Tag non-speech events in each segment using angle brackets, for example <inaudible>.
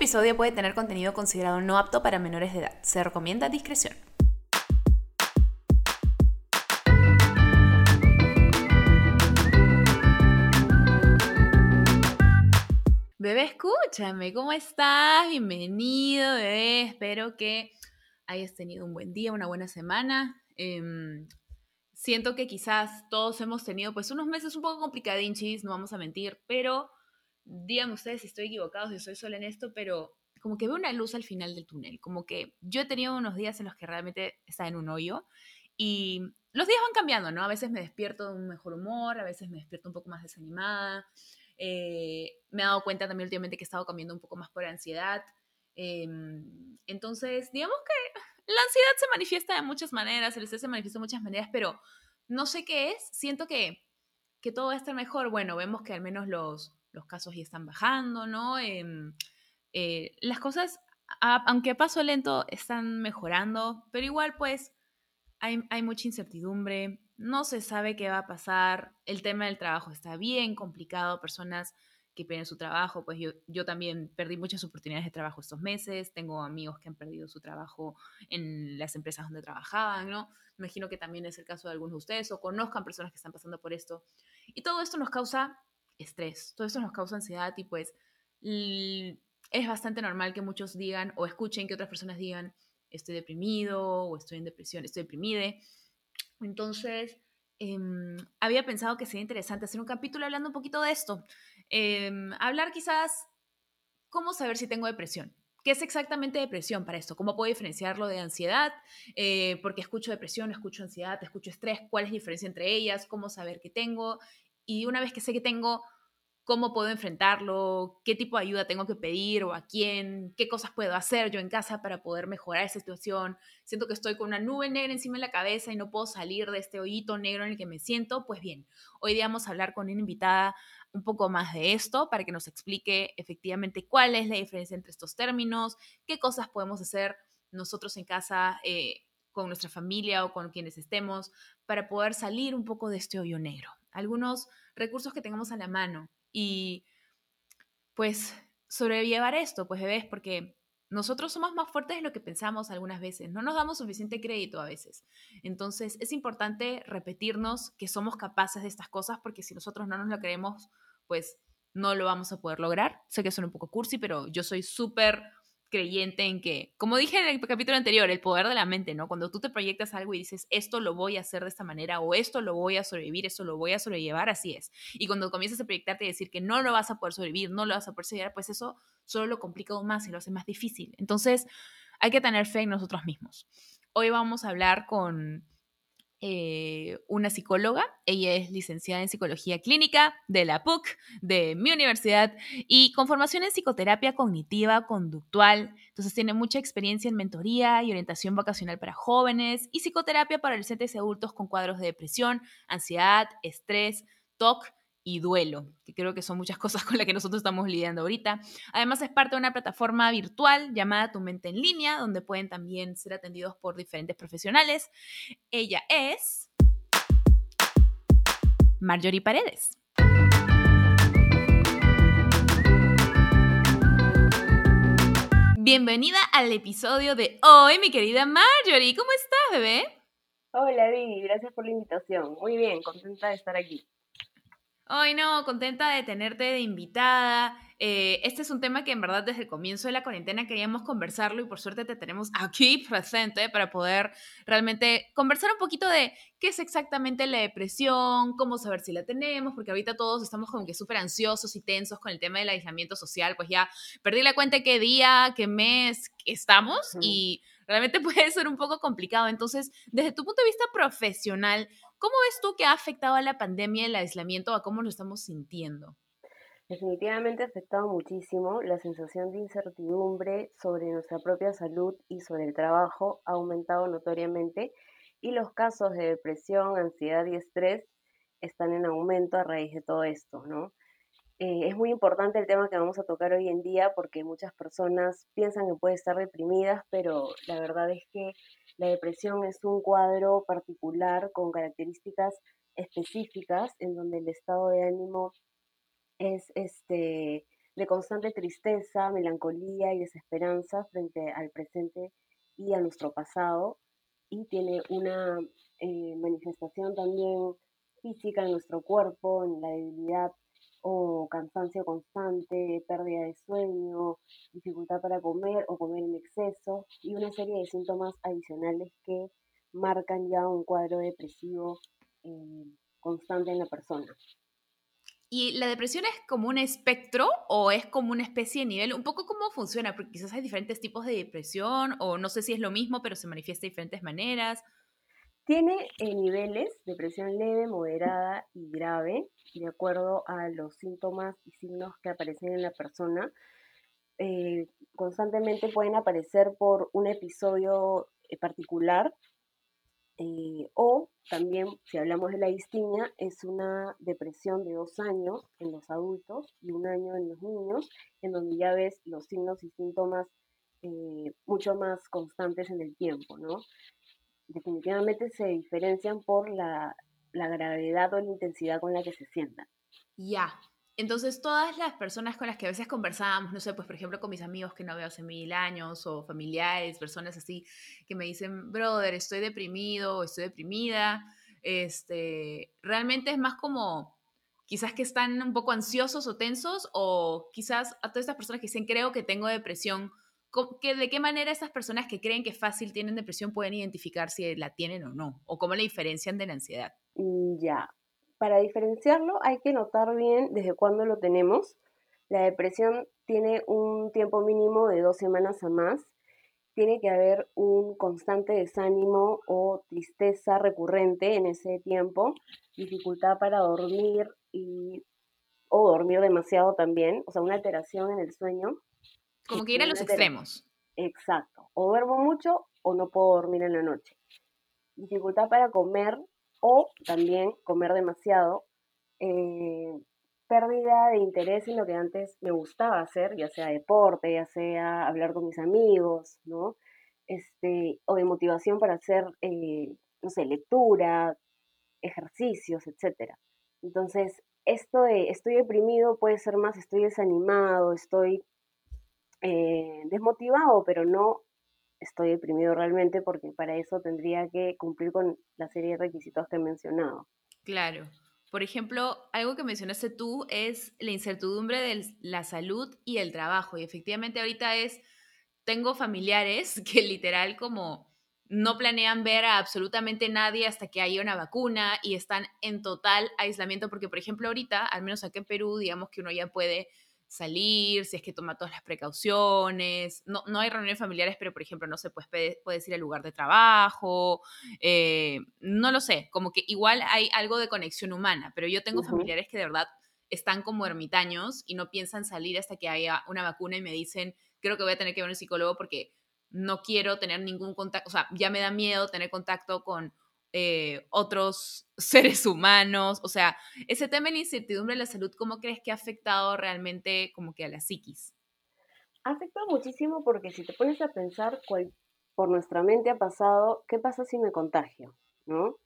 episodio puede tener contenido considerado no apto para menores de edad. Se recomienda discreción. Bebé, escúchame, ¿cómo estás? Bienvenido, bebé. Espero que hayas tenido un buen día, una buena semana. Em, siento que quizás todos hemos tenido pues unos meses un poco complicadinchis, no vamos a mentir, pero díganme ustedes si estoy equivocado, si soy sola en esto, pero como que veo una luz al final del túnel, como que yo he tenido unos días en los que realmente está en un hoyo y los días van cambiando, ¿no? A veces me despierto de un mejor humor, a veces me despierto un poco más desanimada. Eh, me he dado cuenta también últimamente que he estado comiendo un poco más por ansiedad. Em, entonces, digamos que la ansiedad se manifiesta de muchas maneras, el estrés se manifiesta de muchas maneras, pero no sé qué es. Siento que, que todo va a estar mejor. Bueno, vemos que al menos los, los casos ya están bajando, ¿no? Em, eh, las cosas, aunque a paso lento, están mejorando, pero igual pues hay, hay, mucha incertidumbre, no se sabe qué va a pasar, el tema del trabajo está bien complicado, personas que pierden su trabajo, pues yo, yo también perdí muchas oportunidades de trabajo estos meses, tengo amigos que han perdido su trabajo en las empresas donde trabajaban, ¿no? Imagino que también es el caso de algunos de ustedes o conozcan personas que están pasando por esto. Y todo esto nos causa estrés, todo esto nos causa ansiedad y pues es bastante normal que muchos digan o escuchen que otras personas digan estoy deprimido o estoy en depresión, estoy deprimida. Entonces, em, había pensado que sería interesante hacer un capítulo hablando un poquito de esto. Em, hablar quizás cómo saber si tengo depresión. ¿Qué es exactamente depresión para esto? ¿Cómo puedo diferenciarlo de ansiedad? Eh, porque escucho depresión, escucho ansiedad, escucho estrés, ¿cuál es la diferencia entre ellas? ¿Cómo saber qué tengo? Y una vez que sé que tengo, ¿cómo puedo enfrentarlo? ¿Qué tipo de ayuda tengo que pedir o a quién? ¿Qué cosas puedo hacer yo en casa para poder mejorar esa situación? Siento que estoy con una nube negra encima de la cabeza y no puedo salir de este hoyito negro en el que me siento. Pues bien, hoy día vamos a hablar con una invitada un poco más de esto para que nos explique efectivamente cuál es la diferencia entre estos términos, qué cosas podemos hacer nosotros en casa eh, con nuestra familia o con quienes estemos para poder salir un poco de este hoyo negro. Algunos recursos que tengamos a la mano y pues sobrellevar esto, pues bebés, porque nosotros somos más fuertes de lo que pensamos algunas veces, no nos damos suficiente crédito a veces. Entonces es importante repetirnos que somos capaces de estas cosas porque si nosotros no nos lo creemos, pues no lo vamos a poder lograr. Sé que suena un poco cursi, pero yo soy súper creyente en que, como dije en el capítulo anterior, el poder de la mente, ¿no? Cuando tú te proyectas algo y dices, esto lo voy a hacer de esta manera o esto lo voy a sobrevivir, esto lo voy a sobrellevar, así es. Y cuando comienzas a proyectarte y decir que no lo vas a poder sobrevivir, no lo vas a poder sobrellevar, pues eso solo lo complica aún más y lo hace más difícil. Entonces, hay que tener fe en nosotros mismos. Hoy vamos a hablar con eh, una psicóloga. Ella es licenciada en psicología clínica de la PUC, de mi universidad, y con formación en psicoterapia cognitiva conductual. Entonces tiene mucha experiencia en mentoría y orientación vocacional para jóvenes y psicoterapia para adolescentes y adultos con cuadros de depresión, ansiedad, estrés, TOC y duelo, que creo que son muchas <laughs> cosas con las que nosotros estamos lidiando ahorita. Además es parte de una plataforma virtual llamada Tu Mente en Línea, donde pueden también ser atendidos por diferentes profesionales. Ella es Marjorie Paredes. Bienvenida al episodio de hoy, mi querida Marjorie. ¿Cómo estás, bebé? Hola, Vivi. Gracias por la invitación. Muy bien, contenta de estar aquí. Ay, no, contenta de tenerte de invitada. Eh, este es un tema que en verdad desde el comienzo de la cuarentena queríamos conversarlo y por suerte te tenemos aquí presente para poder realmente conversar un poquito de qué es exactamente la depresión, cómo saber si la tenemos, porque ahorita todos estamos como que súper ansiosos y tensos con el tema del aislamiento social, pues ya perdí la cuenta qué día, qué mes estamos y realmente <laughs> puede ser un poco complicado. Entonces, desde tu punto de vista profesional, ¿Cómo ves tú que ha afectado a la pandemia el aislamiento a cómo lo estamos sintiendo? Definitivamente ha afectado muchísimo. La sensación de incertidumbre sobre nuestra propia salud y sobre el trabajo ha aumentado notoriamente y los casos de depresión, ansiedad y estrés están en aumento a raíz de todo esto, ¿no? Eh, es muy importante el tema que vamos a tocar hoy en día porque muchas personas piensan que pueden estar deprimidas, pero la verdad es que la depresión es un cuadro particular con características específicas en donde el estado de ánimo es este, de constante tristeza, melancolía y desesperanza frente al presente y a nuestro pasado y tiene una eh, manifestación también física en nuestro cuerpo, en la debilidad o cansancio constante, pérdida de sueño, dificultad para comer o comer en exceso y una serie de síntomas adicionales que marcan ya un cuadro depresivo eh, constante en la persona. ¿Y la depresión es como un espectro o es como una especie de nivel? Un poco cómo funciona, porque quizás hay diferentes tipos de depresión o no sé si es lo mismo, pero se manifiesta de diferentes maneras. Tiene eh, niveles, depresión leve, moderada y grave, de acuerdo a los síntomas y signos que aparecen en la persona. Eh, constantemente pueden aparecer por un episodio eh, particular o también, si hablamos de la distimia, es una depresión de dos años en los adultos y un año en los niños, en donde ya ves los signos y síntomas mucho más constantes en el tiempo, ¿no? Definitivamente se diferencian por la, gravedad o la intensidad con la que se sientan. Ya. Entonces, todas las personas con las que a veces conversamos, no sé, pues por ejemplo con mis amigos que no veo hace mil años, o familiares, personas así, que me dicen, brother, estoy deprimido, estoy deprimida, este, realmente es más como, quizás que están un poco ansiosos o tensos, o quizás a todas estas personas que dicen, creo que tengo depresión, ¿De qué manera esas personas que creen que fácil tienen depresión pueden identificar si la tienen o no? ¿O cómo la diferencian de la ansiedad? Mm, ya, para diferenciarlo hay que notar bien desde cuándo lo tenemos. La depresión tiene un tiempo mínimo de dos semanas a más. Tiene que haber un constante desánimo o tristeza recurrente en ese tiempo, dificultad para dormir y, o dormir demasiado también, o sea, una alteración en el sueño como que ir a los extremos. Exacto. O duermo mucho o no puedo dormir en la noche. Dificultad para comer o también comer demasiado. Eh, pérdida de interés en lo que antes me gustaba hacer, ya sea deporte, ya sea hablar con mis amigos, ¿no? Este, o de motivación para hacer, eh, no sé, lectura, ejercicios, etc. Entonces, esto de estoy deprimido puede ser más estoy desanimado, estoy eh, desmotivado, pero no estoy deprimido realmente porque para eso tendría que cumplir con la serie de requisitos que he mencionado. Claro. Por ejemplo, algo que mencionaste tú es la incertidumbre de la salud y el trabajo. Y efectivamente ahorita es, tengo familiares <laughs> que literal como no planean ver a absolutamente nadie hasta que haya una vacuna y están en total aislamiento porque, por ejemplo, ahorita, al menos aquí en Perú, digamos que uno ya puede salir, si es que toma todas las precauciones. No, no hay reuniones familiares, pero por ejemplo, no se pues, puede, ir al lugar de trabajo. Eh, no lo sé, como que igual hay algo de conexión humana, pero yo tengo familiares que de verdad están como ermitaños y no piensan salir hasta que haya una vacuna y me dicen, creo que voy a tener que ver a un psicólogo porque no quiero tener ningún contacto, o sea, ya me da miedo tener contacto con eh, otros <laughs> seres humanos. O sea, ese tema de la incertidumbre de la salud, ¿cómo crees que ha afectado realmente como que a la psiquis? Ha afectado muchísimo porque si te pones a pensar cuál, por nuestra mente ha pasado, ¿qué pasa si me contagio? ¿No?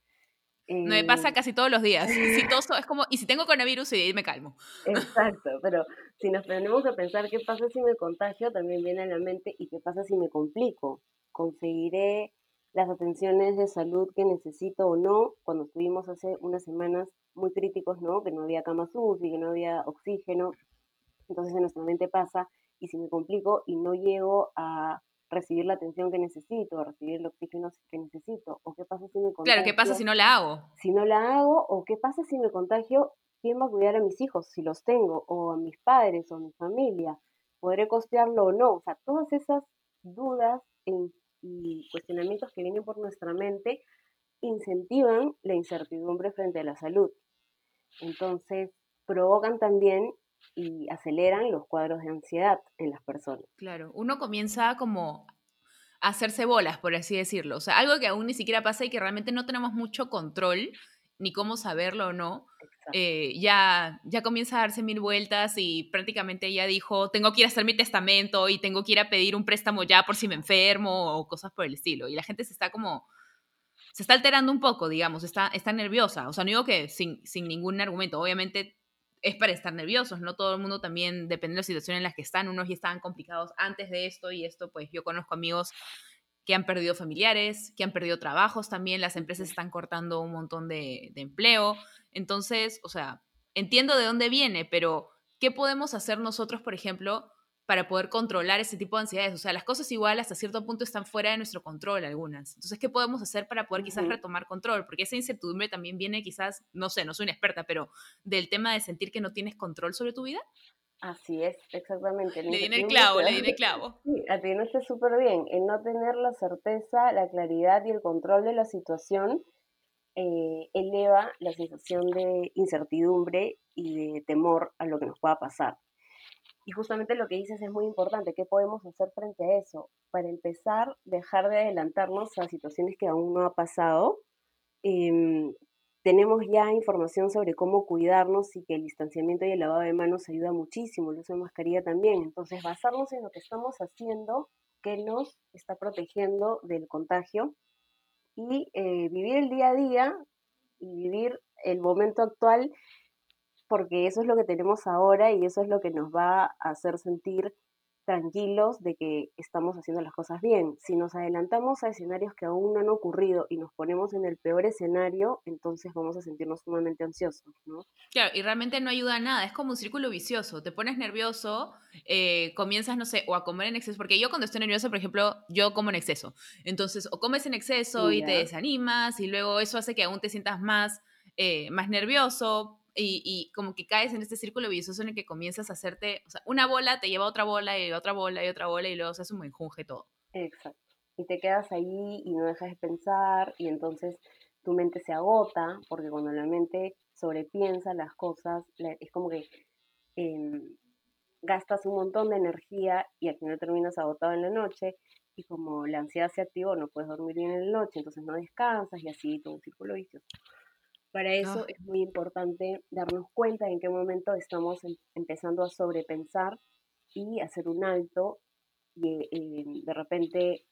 No me pasa eh, casi todos los días. Si <laughs> toso, es como, y si tengo coronavirus, y me calmo. Exacto, <laughs> pero si nos ponemos a pensar qué pasa si me contagio, también viene a la mente, ¿y qué pasa si me complico? ¿Conseguiré las atenciones de salud que necesito o no, cuando estuvimos hace unas semanas muy críticos, ¿no? Que no había camas UCI, que no había oxígeno. Entonces en nuestra mente pasa, y si me complico y no llego a recibir la atención que necesito, a recibir el oxígeno que necesito, o qué pasa si me contagio. Claro, ¿qué pasa si no la hago? Si no la hago, o qué pasa si me contagio, ¿quién va a cuidar a mis hijos si los tengo, o a mis padres, o a mi familia? ¿Podré costearlo o no? O sea, todas esas dudas en y cuestionamientos que vienen por nuestra mente incentivan la incertidumbre frente a la salud. Entonces, provocan también y aceleran los cuadros de ansiedad en las personas. Claro, uno comienza como a hacerse bolas, por así decirlo. O sea, algo que aún ni siquiera pasa y que realmente no tenemos mucho control, ni cómo saberlo o no, eh, ya, ya comienza a darse mil vueltas y prácticamente ella dijo, tengo que ir a hacer mi testamento y tengo que ir a pedir un préstamo ya por si me enfermo o cosas por el estilo. Y la gente se está como, se está alterando un poco, digamos, está, está nerviosa. O sea, no digo que sin, sin ningún argumento, obviamente es para estar nerviosos, no todo el mundo también, depende de la situación en la que están, unos ya estaban complicados antes de esto y esto, pues yo conozco amigos que han perdido familiares, que han perdido trabajos también, las empresas están cortando un montón de, de empleo, entonces, o sea, entiendo de dónde viene, pero ¿qué podemos hacer nosotros, por ejemplo, para poder controlar ese tipo de ansiedades. O sea, las cosas igual hasta cierto punto están fuera de nuestro control algunas. Entonces, ¿qué podemos hacer para poder quizás retomar control? Porque esa incertidumbre también viene quizás, no sé, no soy una experta, pero del tema de sentir que no tienes control sobre tu vida. Así es, exactamente. Le di el clavo, le di el <laughs> clavo. Sí, atinaste súper bien. En no tener la certeza, la claridad y el control de la situación eh, eleva la sensación de incertidumbre y de temor a lo que nos pueda pasar. Y justamente lo que dices es muy importante. ¿Qué podemos hacer frente a eso? Para empezar, dejar de adelantarnos a situaciones que aún no ha pasado. Em, tenemos ya información sobre cómo cuidarnos y que el distanciamiento y el lavado de manos ayuda muchísimo, el uso de mascarilla también. Entonces, basarnos en lo que estamos haciendo que nos está protegiendo del contagio y eh, vivir el día a día y vivir el momento actual porque eso es lo que tenemos ahora y eso es lo que nos va a hacer sentir tranquilos de que estamos haciendo las cosas bien. Si nos adelantamos a escenarios que aún no han ocurrido y nos ponemos en el peor escenario, entonces vamos a sentirnos sumamente ansiosos, ¿no? Claro, y realmente no ayuda a nada, es como un círculo vicioso. Te pones nervioso, eh, comienzas, no sé, o a comer en exceso, porque yo cuando estoy nerviosa, por ejemplo, yo como en exceso. Entonces, o comes en exceso y te desanimas y luego eso hace que aún te sientas más, eh, más nervioso, y, como que caes en este círculo vicioso en el que comienzas a hacerte, o sea, una bola te lleva a otra bola y otra bola y otra bola y luego se hace un enjunje todo. Exacto. Y te quedas ahí y no dejas de pensar y entonces tu mente se agota porque cuando la mente sobrepiensa las cosas, es como que em, gastas un montón de energía y al final terminas agotado en la noche y como la ansiedad se activó, no puedes dormir bien en la noche, entonces no descansas y así todo un círculo vicioso. Para eso ah. es muy importante darnos cuenta en qué momento estamos em, empezando a sobrepensar y hacer un alto y eh, de repente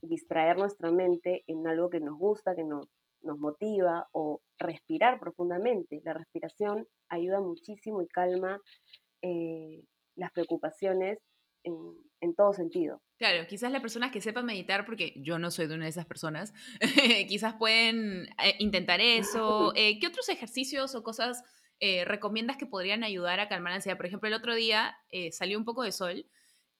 distraer nuestra mente en algo que nos gusta, que nos, nos motiva o respirar profundamente. La respiración ayuda muchísimo y calma eh, las preocupaciones en, todo sentido. Claro, quizás las personas que sepan meditar, porque yo no soy de una de esas personas, <laughs> quizás pueden eh, intentar eso. <laughs> Eh, ¿Qué otros ejercicios o cosas eh, recomiendas que podrían ayudar a calmar la ansiedad? Por ejemplo, el otro día salió un poco de sol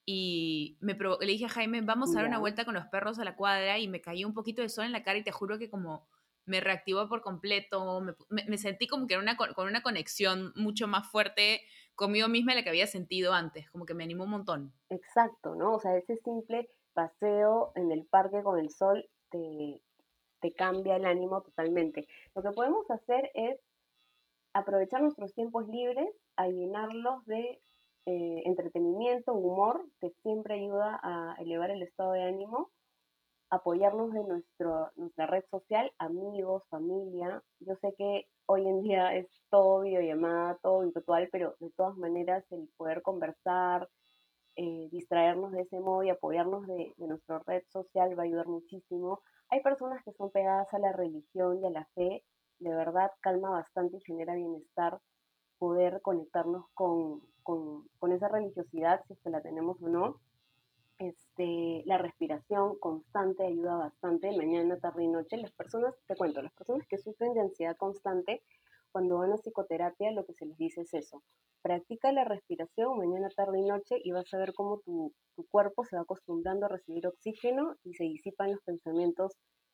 y me le dije a Jaime, vamos a dar una vuelta con los perros a la cuadra y me cayó un poquito de sol en la cara y te juro que como me reactivó por completo, me, sentí como que era una, con una conexión mucho más fuerte conmigo misma la que había sentido antes, como que me animó un montón. Exacto, ¿no? O sea, ese simple paseo en el parque con el sol te, te cambia el ánimo totalmente. Lo que podemos hacer es aprovechar nuestros tiempos libres a llenarlos de eh, entretenimiento, humor, que siempre ayuda a elevar el estado de ánimo apoyarnos de nuestro, nuestra red social, amigos, familia. Yo sé que hoy en día es todo videollamada, todo virtual, pero de todas maneras el poder conversar, eh, distraernos de ese modo y apoyarnos de, de nuestra red social va a ayudar muchísimo. Hay personas que son pegadas a la religión y a la fe, de verdad calma bastante y genera bienestar poder conectarnos con, con, con esa religiosidad, si es que la tenemos o no este, la respiración constante ayuda bastante, mañana, tarde y noche. Las personas, te cuento, las personas que sufren de ansiedad constante, cuando van a psicoterapia, lo que se les dice es eso. Practica la respiración mañana, tarde y noche y vas a ver cómo tu, tu cuerpo se va acostumbrando a recibir oxígeno y se disipan los pensamientos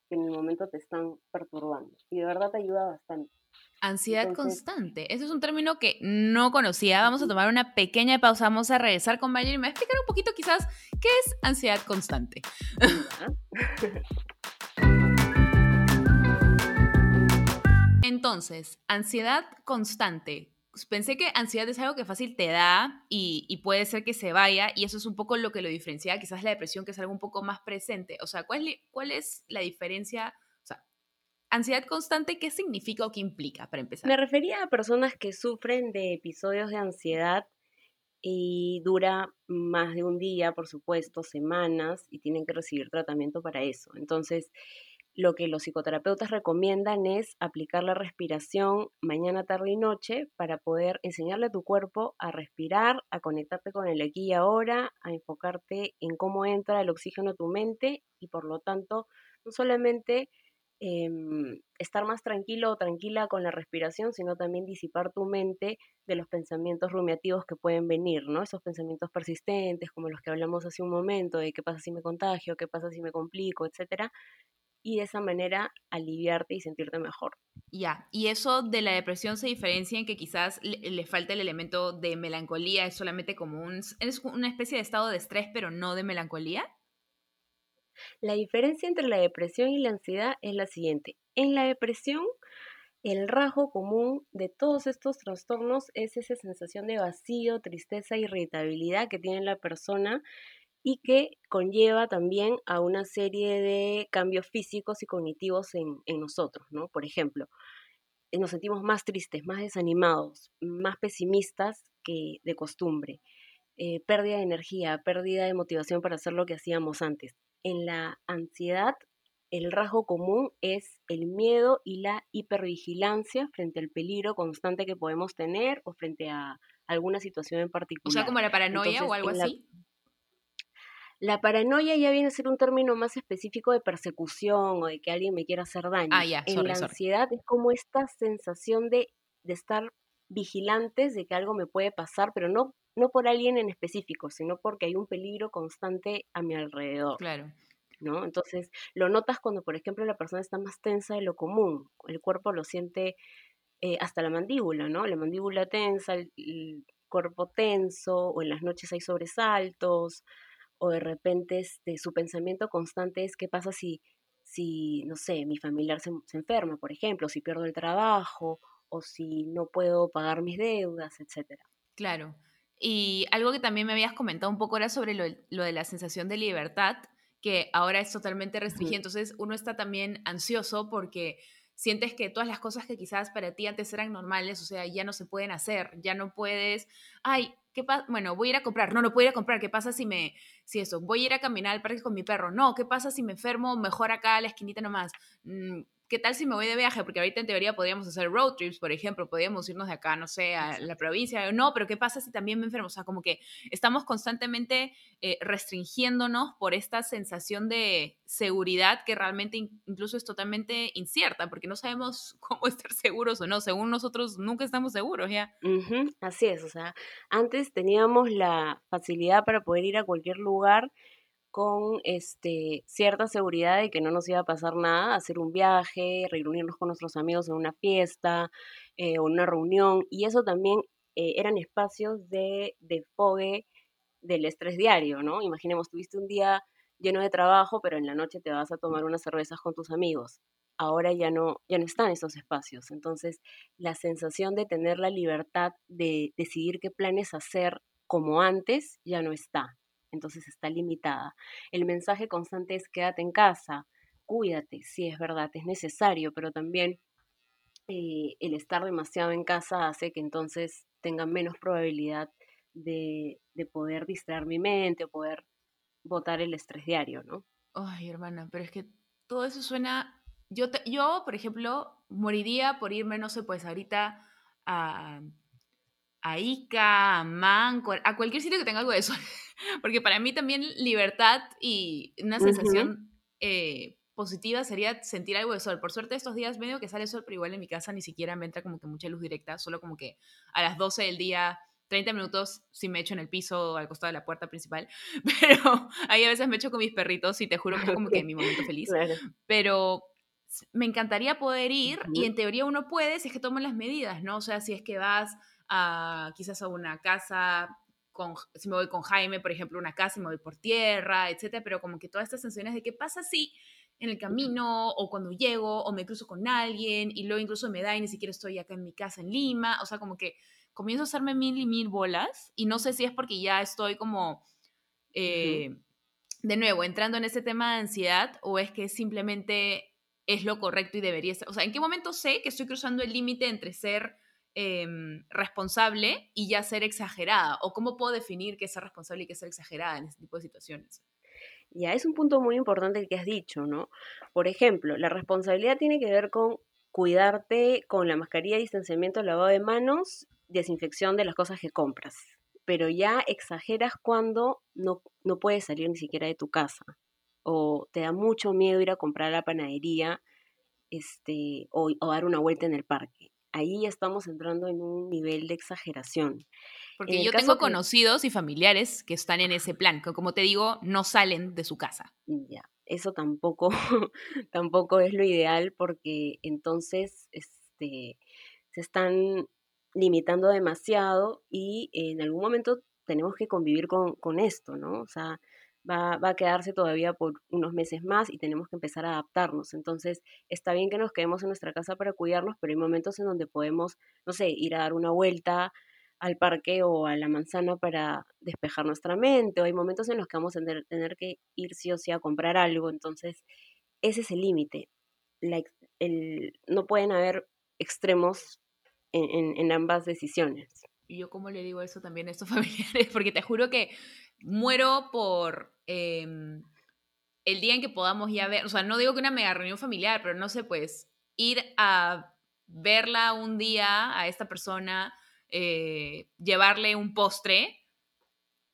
que en el momento te están perturbando. Y de verdad te ayuda bastante. Ansiedad constante. Ese es un término que no conocía. Vamos a tomar una pequeña pausa. Vamos a regresar con Mayer y me va a explicar un poquito quizás qué es ansiedad constante. <laughs> Entonces, ansiedad constante. Pensé que ansiedad es algo que fácil te da y, puede ser que se vaya y eso es un poco lo que lo diferencia quizás la depresión que es algo un poco más presente. O sea, ¿cuál, cuál es la diferencia? Ansiedad constante, ¿qué significa o qué implica para empezar? Me refería a personas que sufren de episodios de ansiedad y dura más de un día, por supuesto, semanas, y tienen que recibir tratamiento para eso. Entonces, lo que los psicoterapeutas recomiendan es aplicar la respiración mañana, tarde y noche para poder enseñarle a tu cuerpo a respirar, a conectarte con el aquí y ahora, a enfocarte en cómo entra el oxígeno a tu mente y por lo tanto no solamente em, estar más tranquilo o tranquila con la respiración, sino también disipar tu mente de los pensamientos rumiativos que pueden venir, ¿no? Esos pensamientos persistentes, como los que hablamos hace un momento, de qué pasa si me contagio, qué pasa si me complico, etcétera, y de esa manera aliviarte y sentirte mejor. Ya, y eso de la depresión se diferencia en que quizás le, falta el elemento de melancolía, es solamente como un, es una especie de estado de estrés, pero no de melancolía. La diferencia entre la depresión y la ansiedad es la siguiente. En la depresión, el rasgo común de todos estos trastornos es esa sensación de vacío, tristeza, irritabilidad que tiene la persona y que conlleva también a una serie de cambios físicos y cognitivos en, nosotros, ¿no? Por ejemplo, eh, nos sentimos más tristes, más desanimados, más pesimistas que de costumbre, eh, pérdida de energía, pérdida de motivación para hacer lo que hacíamos antes. En la ansiedad, el rasgo común es el miedo y la hipervigilancia frente al peligro constante que podemos tener o frente a alguna situación en particular. O sea, como la paranoia o algo así. La paranoia ya viene a ser un término más específico de persecución o de que alguien me quiera hacer daño. Ah, ya, en la ansiedad es como esta sensación de, de, estar vigilantes de que algo me puede pasar, pero no, no por alguien en específico, sino porque hay un peligro constante a mi alrededor. Claro. ¿no? Entonces, lo notas cuando, por ejemplo, la persona está más tensa de lo común, el cuerpo lo siente eh, hasta la mandíbula, ¿no? La mandíbula tensa, el, cuerpo tenso, o en las noches hay sobresaltos, o de repente este, su pensamiento constante es qué pasa si, si no sé, mi familiar se, enferma, por ejemplo, si pierdo el trabajo o si no puedo pagar mis deudas, etcétera. Claro. Y algo que también me habías comentado un poco era sobre lo, de la sensación de libertad, que ahora es totalmente restringida. Entonces uno está también ansioso porque sientes que todas las cosas que quizás para ti antes eran normales, o sea, ya no se pueden hacer, ya no puedes, ay, ¿qué pasa? Bueno, voy a ir a comprar, no, no puedo ir a comprar, ¿qué pasa si me, si eso, voy a ir a caminar al parque con mi perro, no, ¿qué pasa si me enfermo mejor acá a la esquinita nomás? ¿Qué tal si me voy de viaje? Porque ahorita en teoría podríamos hacer road trips, por ejemplo, podríamos irnos de acá, no sé, a la provincia. No, pero ¿qué pasa si también me enfermo? O sea, como que estamos constantemente eh, restringiéndonos por esta sensación de seguridad que realmente incluso es totalmente incierta, porque no sabemos <laughs> cómo estar seguros o no. Según nosotros, nunca estamos seguros, ¿ya? así es, o sea, antes teníamos la facilidad para poder ir a cualquier lugar con este, cierta seguridad de que no nos iba a pasar nada, hacer un viaje, reunirnos con nuestros amigos en una fiesta eh, o una reunión, y eso también eh, eran espacios de desfogue del estrés diario, ¿no? Imaginemos, tuviste un día lleno de trabajo, pero en la noche te vas a tomar unas cervezas con tus amigos. Ahora ya no, ya no están esos espacios. Entonces, la sensación de tener la libertad de decidir qué planes hacer como antes ya no está entonces está limitada. El mensaje constante es quédate en casa, cuídate, sí es verdad, es necesario, pero también eh, el estar demasiado en casa hace que entonces tenga menos probabilidad de, poder distraer mi mente o poder botar el estrés diario, ¿no? Ay, hermana, pero es que todo eso suena... Yo, yo, por ejemplo, moriría por irme, no sé, pues ahorita a a Ica, a Manco, a cualquier sitio que tenga algo de sol. <laughs> Porque para mí también libertad y una sensación eh, positiva sería sentir algo de sol. Por suerte estos días medio que sale sol, pero igual en mi casa ni siquiera me entra como que mucha luz directa, solo como que a las 12 del día 30 minutos si me echo en el piso al costado de la puerta principal, <laughs> pero ahí a veces me echo con mis perritos y te juro que es como que mi momento feliz. Pero me encantaría poder ir y en teoría uno puede si es que toman las medidas, ¿no? O sea, si es que vas quizás a una casa, con, si me voy con Jaime, por ejemplo, una casa y me voy por tierra, etcétera, pero como que todas estas sensaciones de qué pasa si en el camino o cuando llego o me cruzo con alguien y luego incluso me da y ni siquiera estoy acá en mi casa en Lima, o sea, como que comienzo a hacerme mil y mil bolas y no sé si es porque ya estoy como, eh, de nuevo, entrando en ese tema de ansiedad o es que simplemente es lo correcto y debería ser, o sea, ¿en qué momento sé que estoy cruzando el límite entre ser Em, responsable y ya ser exagerada? ¿O cómo puedo definir qué es ser responsable y qué es ser exagerada en este tipo de situaciones? Ya es un punto muy importante el que has dicho, ¿no? Por ejemplo, la responsabilidad tiene que ver con cuidarte con la mascarilla, distanciamiento, lavado de manos, desinfección de las cosas que compras. Pero ya exageras cuando no, no puedes salir ni siquiera de tu casa. O te da mucho miedo ir a comprar a la panadería este, o, o dar una vuelta en el parque. Ahí estamos entrando en un nivel de exageración. Porque yo tengo conocidos y familiares que están en ese plan, que como te digo, no salen de su casa. Ya, eso tampoco, <laughs> tampoco es lo ideal porque entonces este, se están limitando demasiado y en algún momento tenemos que convivir con, con esto, ¿no? O sea, va, va, a quedarse todavía por unos meses más y tenemos que empezar a adaptarnos. Entonces, está bien que nos quedemos en nuestra casa para cuidarnos, pero hay momentos en donde podemos, no sé, ir a dar una vuelta, al parque o a la manzana para despejar nuestra mente, o hay momentos en los que vamos a tener, que ir sí o sí a comprar algo, entonces ese es el límite. no pueden haber extremos en, en, ambas decisiones. Y yo como le digo eso también a estos <laughs> familiares, porque te juro que muero por em, el día en que podamos ya ver, o sea, no digo que una mega reunión familiar, pero no sé, pues ir a verla un día a esta persona, eh, llevarle un postre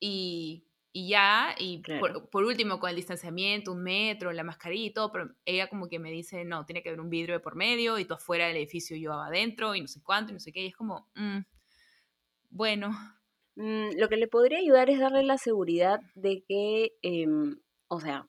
y, ya, y por, último con el distanciamiento, un metro, la mascarilla y todo, pero ella como que me dice, no, tiene que haber un vidrio de por medio y tú afuera del edificio yo adentro y no sé cuánto y no sé qué, y es como, mm, bueno. Mm, lo que le podría ayudar es darle la seguridad de que, em, o sea,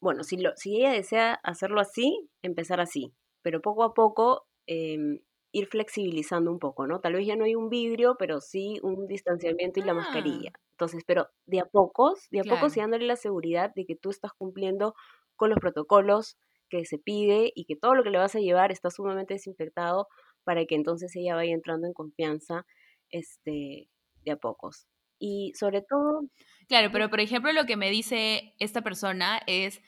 bueno, si, lo, si ella desea hacerlo así, empezar así, pero poco a poco em, ir flexibilizando un poco, ¿no? Tal vez ya no hay un vidrio, pero sí un distanciamiento y la ah. mascarilla. Entonces, pero de a pocos, de a pocos y dándole la seguridad de que tú estás cumpliendo con los protocolos que se pide y que todo lo que le vas a llevar está sumamente desinfectado para que entonces ella vaya entrando en confianza este, de a pocos. Y sobre todo... Claro, pero por ejemplo lo que me dice esta persona es,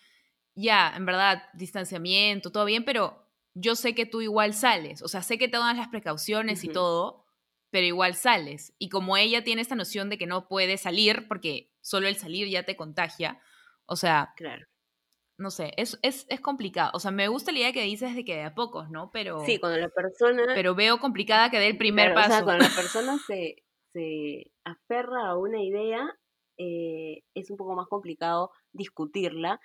ya, en verdad, distanciamiento, todo bien, pero yo sé que tú igual sales, o sea, sé que te dan las precauciones y todo, pero igual sales. Y como ella tiene esta noción de que no puede salir, porque solo el salir ya te contagia, o sea, claro. no sé, es, es, es complicado. O sea, me gusta la idea que dices de que de a pocos, ¿no? Pero... Sí, cuando la persona... Pero veo complicada que dé el <laughs> primer paso. O sea, cuando la persona se, se aferra a una idea, eh, es un poco más complicado discutirla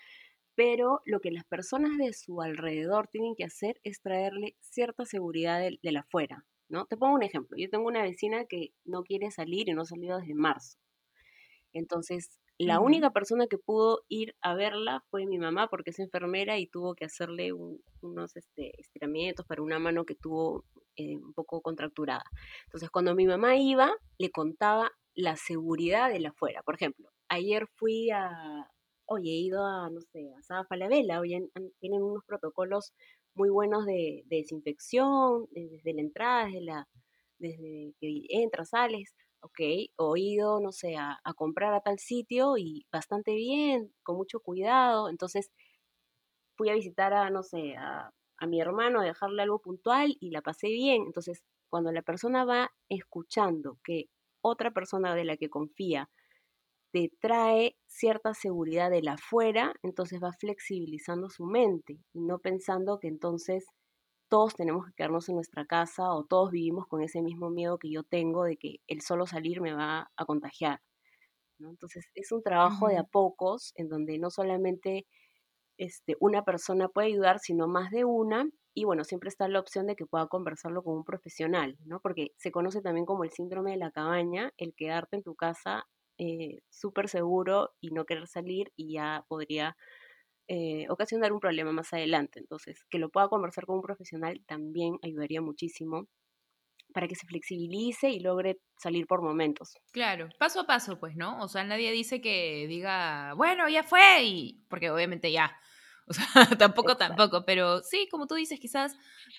pero lo que las personas de su alrededor tienen que hacer es traerle cierta seguridad de, la afuera, ¿no? Te pongo un ejemplo. Yo tengo una vecina que no quiere salir y no ha salido desde marzo. Entonces, la única persona que pudo ir a verla fue mi mamá porque es enfermera y tuvo que hacerle unos este, estiramientos para una mano que tuvo eh, un poco contracturada. Entonces, cuando mi mamá iba, le contaba la seguridad de la afuera. Por ejemplo, ayer fui a, oye, he ido a, no sé, a Saba Falabella, oye, tienen unos protocolos muy buenos de, desinfección, desde la entrada, desde, la, que entras, sales, ok, o ido, no sé, a, comprar a tal sitio y bastante bien, con mucho cuidado, entonces fui a visitar a, no sé, a, a mi hermano, a dejarle algo puntual y la pasé bien, entonces cuando la persona va escuchando que otra persona de la que confía te trae cierta seguridad de la afuera, entonces va flexibilizando su mente y no pensando que entonces todos tenemos que quedarnos en nuestra casa o todos vivimos con ese mismo miedo que yo tengo de que el solo salir me va a contagiar. Entonces es un trabajo de a pocos en donde no solamente este, una persona puede ayudar, sino más de una. Y bueno, siempre está la opción de que pueda conversarlo con un profesional, ¿no? Porque se conoce también como el síndrome de la cabaña, el quedarte en tu casa eh, súper seguro y no querer salir y ya podría eh, ocasionar un problema más adelante. Entonces, que lo pueda conversar con un profesional también ayudaría muchísimo para que se flexibilice y logre salir por momentos. Claro, paso a paso, pues, ¿no? O sea, nadie dice que diga, bueno, ya fue, y porque obviamente ya, <laughs> o sea, tampoco, tampoco, pero sí, como tú dices, quizás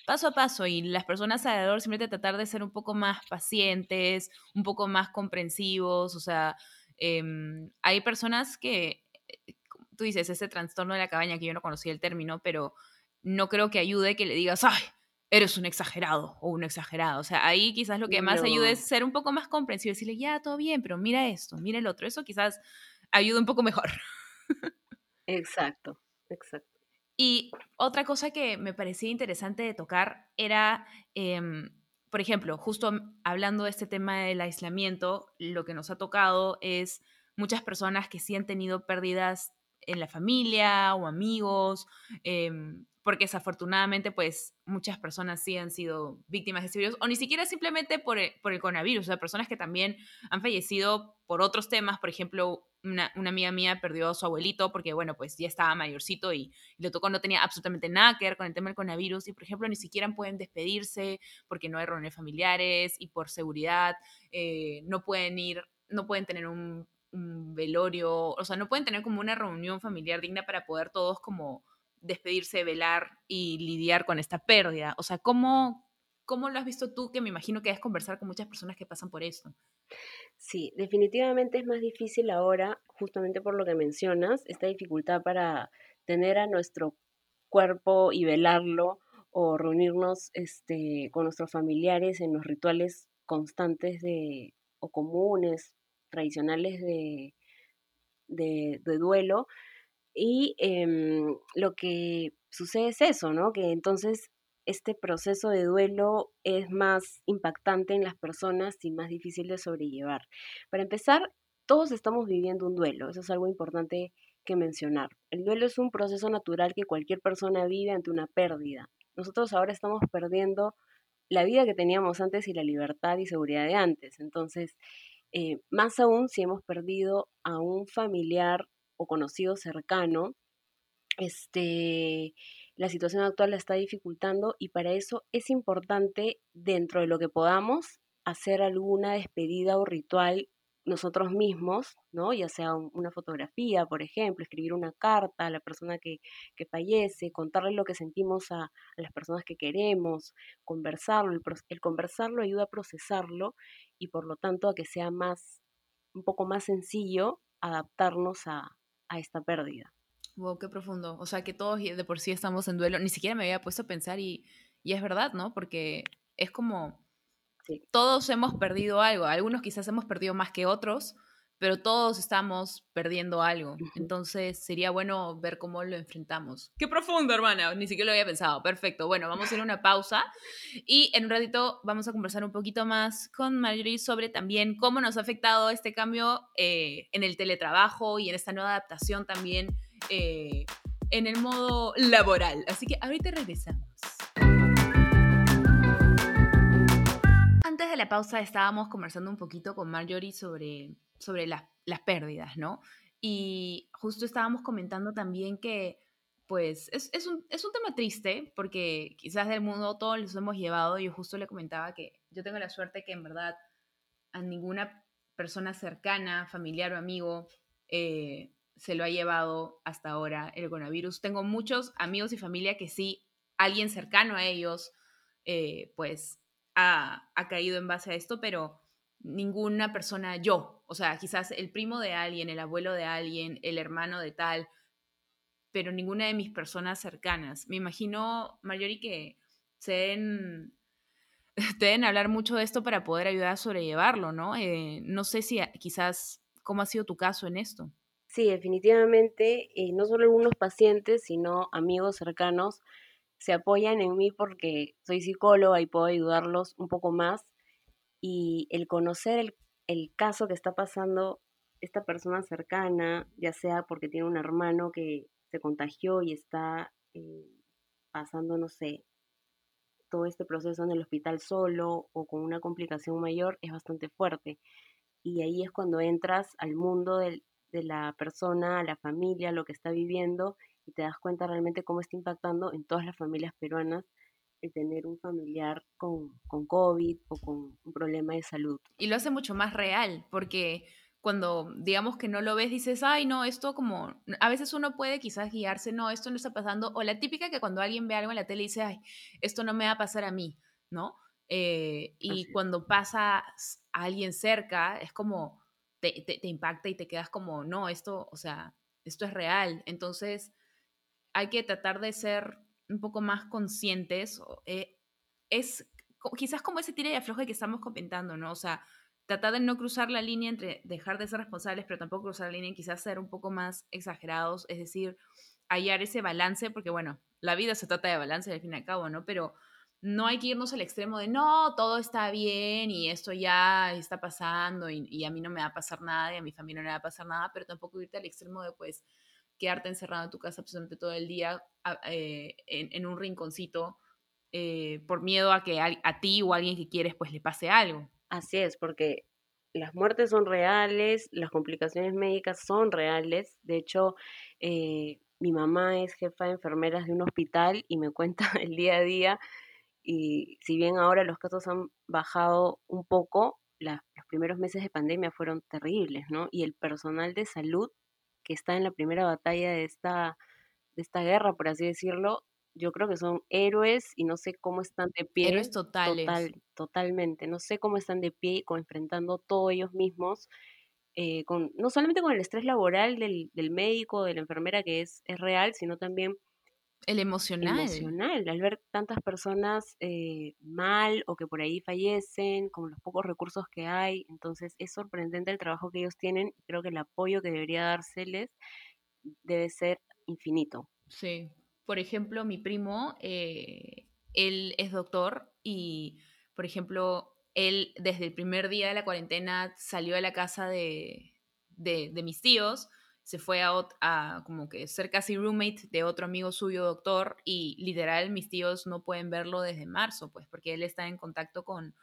paso a paso y las personas alrededor siempre tratar de ser un poco más pacientes, un poco más comprensivos, o sea, em, hay personas que, eh, tú dices, ese trastorno de la cabaña, que yo no conocía el término, pero no creo que ayude que le digas, ay, eres un exagerado o un exagerado. O sea, ahí quizás lo que más ayuda es ser un poco más comprensivo, decirle, ya, todo bien, pero mira esto, mira el otro. Eso quizás ayuda un poco mejor. Exacto, exacto. Y otra cosa que me parecía interesante de tocar era, em, por ejemplo, justo hablando de este tema del aislamiento, lo que nos ha tocado es muchas personas que sí han tenido pérdidas en la familia o amigos, em, porque desafortunadamente pues muchas personas sí han sido víctimas de este virus, o ni siquiera simplemente por el, por el coronavirus, o sea, personas que también han fallecido por otros temas, por ejemplo, una, amiga mía perdió a su abuelito porque, bueno, pues ya estaba mayorcito y, le tocó, no tenía absolutamente nada que ver con el tema del coronavirus y, por ejemplo, ni siquiera pueden despedirse porque no hay reuniones familiares y por seguridad eh, no pueden ir, no pueden tener un velorio, o sea, no pueden tener como una reunión familiar digna para poder todos como despedirse, velar y lidiar con esta pérdida. O sea, ¿cómo, cómo lo has visto tú? Que me imagino que es conversar con muchas personas que pasan por esto. Sí, definitivamente es más difícil ahora, justamente por lo que mencionas, esta dificultad para tener a nuestro cuerpo y velarlo o reunirnos este, con nuestros familiares en los rituales constantes de, o comunes, tradicionales de, de, duelo. Y em, lo que sucede es eso, ¿no? Que entonces este proceso de duelo es más impactante en las personas y más difícil de sobrellevar. Para empezar, todos estamos viviendo un duelo, eso es algo importante que mencionar. El duelo es un proceso natural que cualquier persona vive ante una pérdida. Nosotros ahora estamos perdiendo la vida que teníamos antes y la libertad y seguridad de antes. Entonces, eh, más aún si hemos perdido a un familiar o conocido cercano, este, la situación actual la está dificultando y para eso es importante, dentro de lo que podamos, hacer alguna despedida o ritual nosotros mismos, ¿no? Ya sea una fotografía, por ejemplo, escribir una carta a la persona que, fallece, contarle lo que sentimos a, las personas que queremos, conversarlo. El, conversarlo ayuda a procesarlo y por lo tanto a que sea más, un poco más sencillo adaptarnos a, esta pérdida. Wow, qué profundo. O sea, que todos de por sí estamos en duelo. Ni siquiera me había puesto a pensar y, y es verdad, ¿no? Porque es como todos hemos perdido algo. Algunos quizás hemos perdido más que otros, pero todos estamos perdiendo algo. Entonces sería bueno ver cómo lo enfrentamos. Qué profundo, hermana. Ni siquiera lo había pensado. Perfecto. Bueno, vamos a ir a una pausa y en un ratito vamos a conversar un poquito más con Marjorie sobre también cómo nos ha afectado este cambio eh, en el teletrabajo y en esta nueva adaptación también eh, en el modo laboral. Así que ahorita regresamos. Antes de la pausa estábamos conversando un poquito con Marjorie sobre, sobre las, las pérdidas, ¿no? Y justo estábamos comentando también que, pues, es, es, un, es un tema triste porque quizás del mundo todos los hemos llevado. Yo justo le comentaba que yo tengo la suerte que en verdad a ninguna persona cercana, familiar o amigo, eh, se lo ha llevado hasta ahora el coronavirus. Tengo muchos amigos y familia que sí, alguien cercano a ellos, eh, pues ha, caído en base a esto, pero ninguna persona yo. O sea, quizás el primo de alguien, el abuelo de alguien, el hermano de tal, pero ninguna de mis personas cercanas. Me imagino, Marjorie, que se deben, <laughs> deben hablar mucho de esto para poder ayudar a sobrellevarlo, ¿no? Eh, no sé si quizás, ¿cómo ha sido tu caso en esto? Sí, definitivamente, eh, no solo algunos pacientes, sino amigos cercanos se apoyan en mí porque soy psicóloga y puedo ayudarlos un poco más. Y el conocer el, caso que está pasando esta persona cercana, ya sea porque tiene un hermano que se contagió y está eh, pasando, no sé, todo este proceso en el hospital solo o con una complicación mayor, es bastante fuerte. Y ahí es cuando entras al mundo de la persona, a la familia, lo que está viviendo y te das cuenta realmente cómo está impactando en todas las familias peruanas el tener un familiar con, con COVID o con un problema de salud. Y lo hace mucho más real, porque cuando digamos que no lo ves, dices, ay, no, esto como, a veces uno puede quizás guiarse, no, esto no está pasando, o la típica que cuando alguien ve algo en la tele dice, ay, esto no me va a pasar a mí, ¿no? Eh, y cuando pasa a alguien cerca, es como, te, te, te, impacta y te quedas como, no, esto, o sea, esto es real. Entonces, hay que tratar de ser un poco más conscientes. Eh, es quizás como ese tira y afloje que estamos comentando, ¿no? O sea, tratar de no cruzar la línea entre dejar de ser responsables, pero tampoco cruzar la línea y quizás ser un poco más exagerados, es decir, hallar ese balance, porque bueno, la vida se trata de balance al fin y al cabo, ¿no? Pero no hay que irnos al extremo de no, todo está bien y esto ya está pasando y, a mí no me va a pasar nada y a mi familia no le va a pasar nada, pero tampoco irte al extremo de pues quedarte encerrado en tu casa absolutamente todo el día eh, en, un rinconcito eh, por miedo a que a, ti o a alguien que quieres pues le pase algo. Así es, porque las muertes son reales, las complicaciones médicas son reales. De hecho, eh, mi mamá es jefa de enfermeras de un hospital y me <laughs> cuenta el día a día. Y si bien ahora los casos han bajado un poco, los primeros meses de pandemia fueron terribles, ¿no? Y el personal de salud que está en la primera batalla de esta, de esta guerra, por así decirlo, yo creo que son héroes y no sé cómo están de pie. Héroes totales. totalmente. No sé cómo están de pie, con, enfrentando todo ellos mismos, eh, con, no solamente con el estrés laboral del, del médico, de la enfermera, que es, es real, sino también el emocional. Emocional, al ver tantas personas eh, mal o que por ahí fallecen, con los pocos recursos que hay. Entonces es sorprendente el trabajo que ellos tienen y creo que el apoyo que debería dárseles debe ser infinito. Sí, por ejemplo, mi primo, eh, él es doctor y, por ejemplo, él desde el primer día de la cuarentena salió a la casa de, de, mis tíos, se fue a, a, como que ser casi roommate de otro amigo suyo, doctor, y literal mis tíos no pueden verlo desde marzo, pues porque él está en contacto con,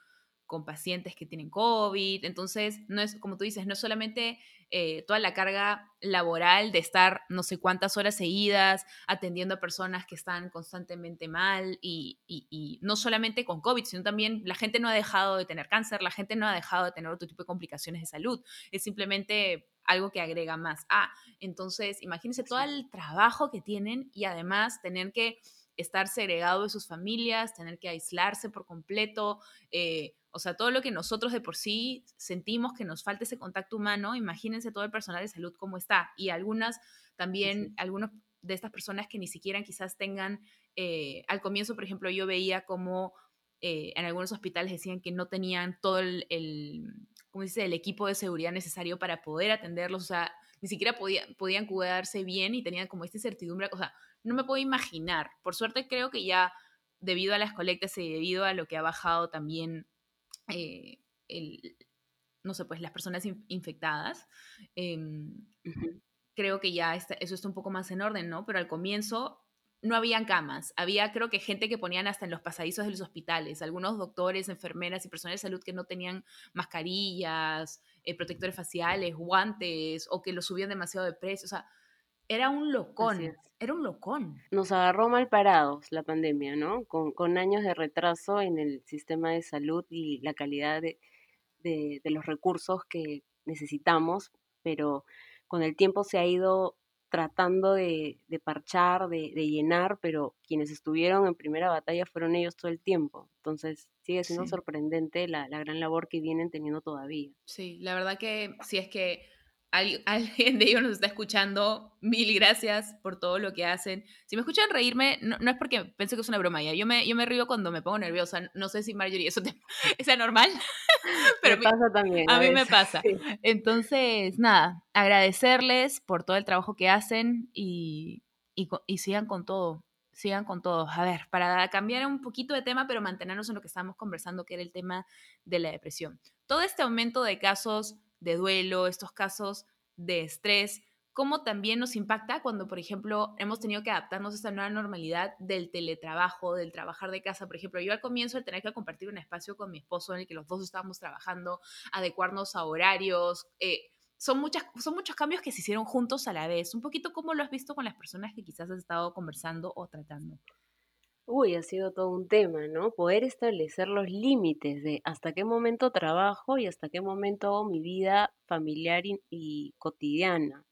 con pacientes que tienen COVID. Entonces, no es, como tú dices, no es solamente eh, toda la carga laboral de estar no sé cuántas horas seguidas atendiendo a personas que están constantemente mal y, y, no solamente con COVID, sino también la gente no ha dejado de tener cáncer, la gente no ha dejado de tener otro tipo de complicaciones de salud. Es simplemente algo que agrega más. Ah, entonces, imagínense todo el trabajo que tienen y además tener que estar segregado de sus familias, tener que aislarse por completo, eh, o sea, todo lo que nosotros de por sí sentimos que nos falta ese contacto humano, imagínense todo el personal de salud cómo está. Y algunas también, algunos de estas personas que ni siquiera quizás tengan, eh, al comienzo, por ejemplo, yo veía como eh, en algunos hospitales decían que no tenían todo el, el dice? el equipo de seguridad necesario para poder atenderlos, o sea, ni siquiera podían cuidarse bien y tenían como esta incertidumbre, o sea, no me puedo imaginar. Por suerte creo que ya debido a las colectas y debido a lo que ha bajado también eh, el, no sé, pues las personas infectadas, em, creo que ya eso está un poco más en orden, ¿no? Pero al comienzo no habían camas, había creo que gente que ponían hasta en los pasadizos de los hospitales, algunos doctores, enfermeras y personas de salud que no tenían mascarillas, eh, protectores faciales, guantes, o que los subían demasiado de precio, o sea, era un locón, era un locón. Nos agarró mal parados la pandemia, ¿no? Con, con años de retraso en el sistema de salud y la calidad de, de, los recursos que necesitamos, pero con el tiempo se ha ido tratando de, de parchar, de, de, llenar, pero quienes estuvieron en primera batalla fueron ellos todo el tiempo. Entonces sigue siendo sorprendente la, la, gran labor que vienen teniendo todavía. Sí, la verdad que si es que <laughs> alguien de ellos nos está escuchando, mil gracias por todo lo que hacen. Si me escuchan reírme, no, es porque pienso que es una broma ya. Yo me, yo me río cuando me pongo nerviosa. No sé si Marjorie eso te, <laughs> es normal, <laughs> pero me pasa también. A, mí me pasa. Entonces, nada, agradecerles por todo el trabajo que hacen y, y, y sigan con todo. Sigan con todo. A ver, para cambiar un poquito de tema, pero mantenernos en lo que estábamos conversando, que era el tema de la depresión. Todo este aumento de casos de duelo, estos casos de estrés, cómo también nos impacta cuando, por ejemplo, hemos tenido que adaptarnos a esta nueva normalidad del teletrabajo, del trabajar de casa. Por ejemplo, yo al comienzo de tener que compartir un espacio con mi esposo en el que los dos estábamos trabajando, adecuarnos a horarios, eh, son, muchas, son muchos cambios que se hicieron juntos a la vez. Un poquito como lo has visto con las personas que quizás has estado conversando o tratando. Uy, ha sido todo un tema, ¿no? Poder establecer los límites de hasta qué momento trabajo y hasta qué momento hago mi vida familiar y, cotidiana.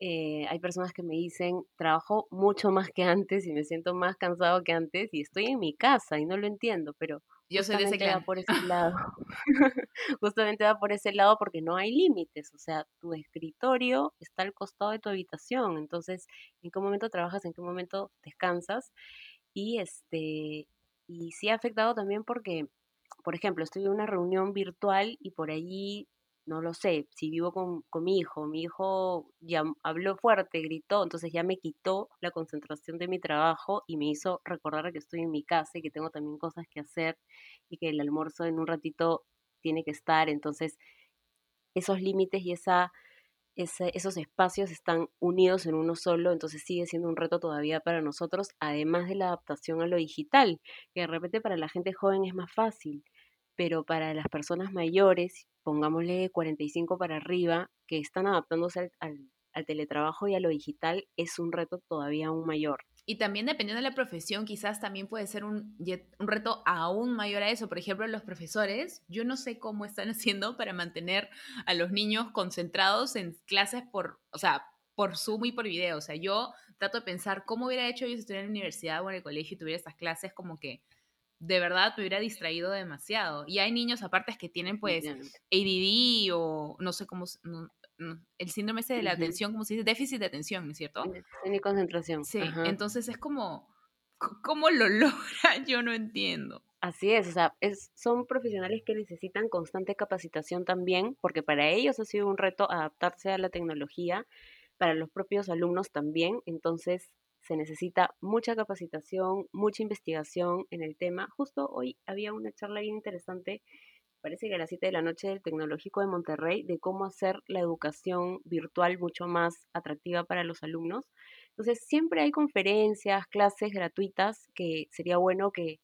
Eh, hay personas que me dicen, trabajo mucho más que antes y me siento más cansado que antes y estoy en mi casa y no lo entiendo, pero yo soy de ese va por ese <laughs> lado. <laughs> justamente va por ese lado porque no hay límites, o sea, tu escritorio está al costado de tu habitación, entonces, ¿en qué momento trabajas? ¿En qué momento descansas? Y este y sí ha afectado también porque por ejemplo, estoy en una reunión virtual y por allí, no lo sé, si vivo con, con mi hijo, mi hijo ya habló fuerte, gritó, entonces ya me quitó la concentración de mi trabajo y me hizo recordar que estoy en mi casa y que tengo también cosas que hacer y que el almuerzo en un ratito tiene que estar, entonces esos límites y esa esos espacios están unidos en uno solo, entonces sigue siendo un reto todavía para nosotros, además de la adaptación a lo digital, que de repente para la gente joven es más fácil, pero para las personas mayores, pongámosle 45 para arriba, que están adaptándose al, al teletrabajo y a lo digital, es un reto todavía aún mayor. Y también dependiendo de la profesión, quizás también puede ser un, un, reto aún mayor a eso. Por ejemplo, los profesores, yo no sé cómo están <laughs> haciendo para mantener a los niños concentrados en clases por, o sea, por Zoom y por video. O sea, yo trato de pensar cómo hubiera hecho yo si estuviera en la universidad o en el colegio y tuviera estas clases como que de verdad me hubiera distraído demasiado. Y hay niños aparte que tienen pues ADD o no sé cómo, el síndrome ese de la atención, como se dice, déficit de atención, ¿no es cierto? Déficit concentración. Sí, entonces es como, ¿cómo lo <laughs> logra? Yo no entiendo. Así es, o sea, es, son profesionales que necesitan constante capacitación también, porque para ellos ha sido un reto adaptarse a la tecnología, para los propios alumnos también, entonces se necesita mucha capacitación, mucha investigación en el tema. Justo hoy había una charla bien interesante parece que a las 7 de la noche del Tecnológico de Monterrey, de cómo hacer la educación virtual mucho más atractiva para los alumnos. Entonces, siempre hay conferencias, clases gratuitas que sería bueno que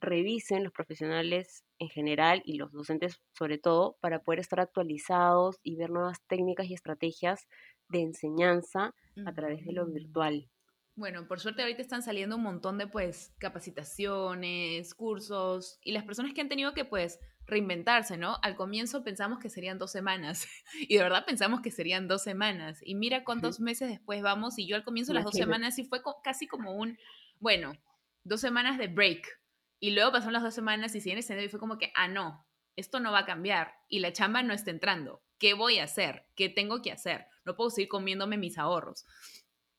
revisen los profesionales en general y los docentes sobre todo para poder estar actualizados y ver nuevas técnicas y estrategias de enseñanza a través de lo virtual. Bueno, por suerte ahorita están saliendo un montón de pues capacitaciones, cursos y las personas que han tenido que pues reinventarse, ¿no? Al comienzo pensamos que serían dos semanas <laughs> y de verdad pensamos que serían dos semanas y mira cuántos meses después vamos y yo al comienzo las dos semanas sí fue casi como un, bueno, dos semanas de break y luego pasaron las dos semanas y siguen extendiendo y fue como que, ah, no, esto no va a cambiar y la chamba no está entrando. ¿Qué voy a hacer? ¿Qué tengo que hacer? No puedo seguir comiéndome mis ahorros.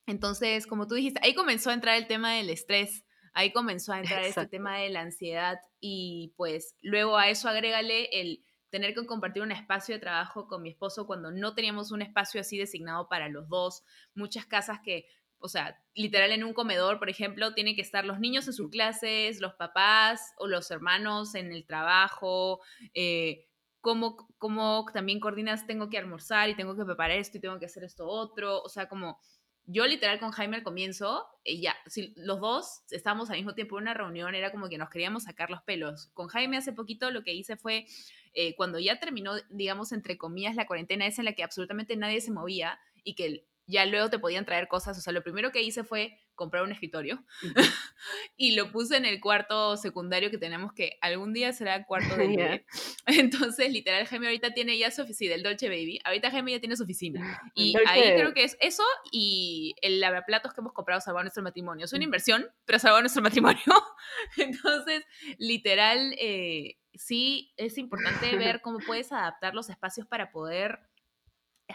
Entonces, como tú dijiste, ahí comenzó a entrar el tema del estrés ahí comenzó a entrar este tema de la ansiedad y pues luego a eso agrégale el tener que compartir un espacio de trabajo con mi esposo cuando no teníamos un espacio así designado para los dos. Muchas casas que, o sea, literal en un comedor, por ejemplo, tienen que estar los niños en sus clases, los papás o los hermanos en el trabajo. Eh, cómo, cómo también coordinas, tengo que almorzar y tengo que preparar esto y tengo que hacer esto otro. O sea, como yo literal con Jaime al comienzo, ya, si los dos estábamos al mismo tiempo en una reunión, era como que nos queríamos sacar los pelos. Con Jaime hace poquito lo que hice fue, eh, cuando ya terminó, digamos, entre comillas, la cuarentena esa en la que absolutamente nadie se movía y que ya luego te podían traer cosas. O sea, lo primero que hice fue comprar un escritorio <laughs> y lo puse en el cuarto secundario que tenemos que algún día será el cuarto de bebé. <laughs> Entonces, literal, Jaime ahorita tiene ya su oficina, del Dolce Baby. Ahorita Jaime ya tiene su oficina. <laughs> Y ahí creo que es eso y el lavaplatos que hemos comprado salvado nuestro matrimonio. Es una inversión, pero salvado nuestro matrimonio. Entonces, literal, eh, sí es importante ver cómo puedes adaptar los espacios para poder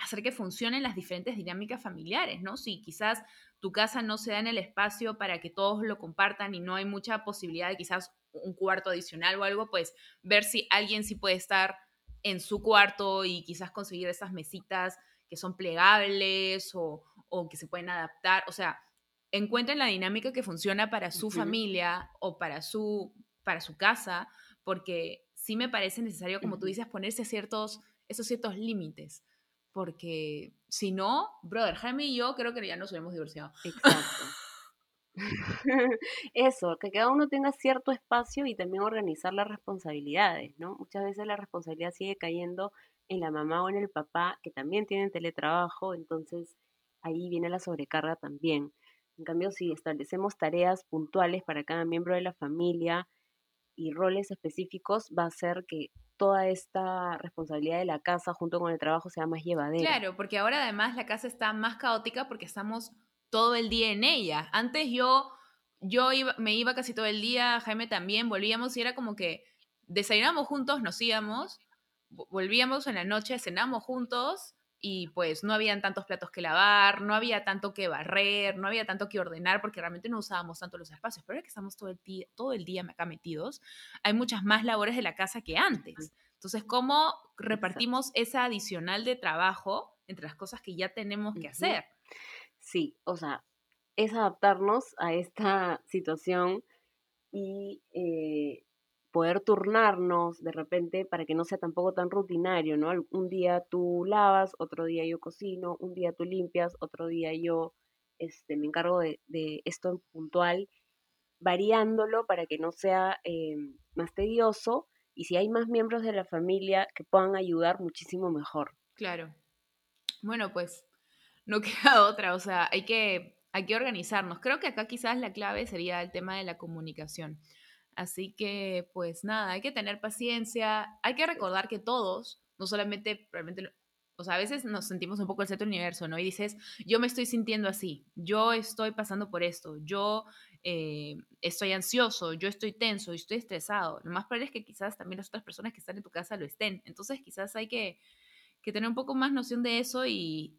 hacer que funcionen las diferentes dinámicas familiares, ¿no? Si quizás tu casa no se da en el espacio para que todos lo compartan y no hay mucha posibilidad de quizás un cuarto adicional o algo, pues ver si alguien sí puede estar en su cuarto y quizás conseguir esas mesitas que son plegables o, que se pueden adaptar. O sea, encuentren la dinámica que funciona para su familia o para su, para su casa, porque sí me parece necesario, como tú dices, ponerse ciertos, esos ciertos límites porque si no, brother, Jaime y yo creo que ya nos hubiéramos divorciado. Exacto. <laughs> <laughs> Eso, que cada uno tenga cierto espacio y también organizar las responsabilidades, ¿no? Muchas veces la responsabilidad sigue cayendo en la mamá o en el papá, que también tienen teletrabajo, entonces ahí viene la sobrecarga también. En cambio, si establecemos tareas puntuales para cada miembro de la familia roles específicos, va a ser que toda esta responsabilidad de la casa junto con el trabajo sea más llevadera. Claro, porque ahora además la casa está más caótica porque estamos todo el día en ella. Antes yo, yo iba, me iba casi todo el día, Jaime también, volvíamos y era como que desayunamos juntos, nos íbamos, volvíamos en la noche, cenamos juntos y pues no habían tantos platos que lavar, no había tanto que barrer, no había tanto que ordenar porque realmente no usábamos tanto los espacios. Pero ahora que estamos todo el, día, todo el día acá metidos, hay muchas más labores de la casa que antes. Entonces, ¿cómo repartimos esa adicional de trabajo entre las cosas que ya tenemos que hacer? Sí, o sea, es adaptarnos a esta situación y eh, poder turnarnos de repente para que no sea tampoco tan rutinario, ¿no? Un día tú lavas, otro día yo cocino, un día tú limpias, otro día yo este, me encargo de, esto en puntual, variándolo para que no sea eh, más tedioso y si hay más miembros de la familia que puedan ayudar, muchísimo mejor. Claro. Bueno, pues no <laughs> queda otra, o sea, hay que, hay que organizarnos. Creo que acá quizás la clave sería el tema de la comunicación. Así que, pues nada, hay que tener paciencia, hay que recordar que todos, no solamente, realmente, o sea, a veces nos sentimos un poco el centro del universo, ¿no? Y dices, yo me estoy sintiendo así, yo estoy pasando por esto, yo eh, estoy ansioso, yo estoy tenso, yo estoy estresado. Lo más probable es que quizás también las otras personas que están en tu casa lo estén. Entonces, quizás hay que que tener un poco más noción de eso y,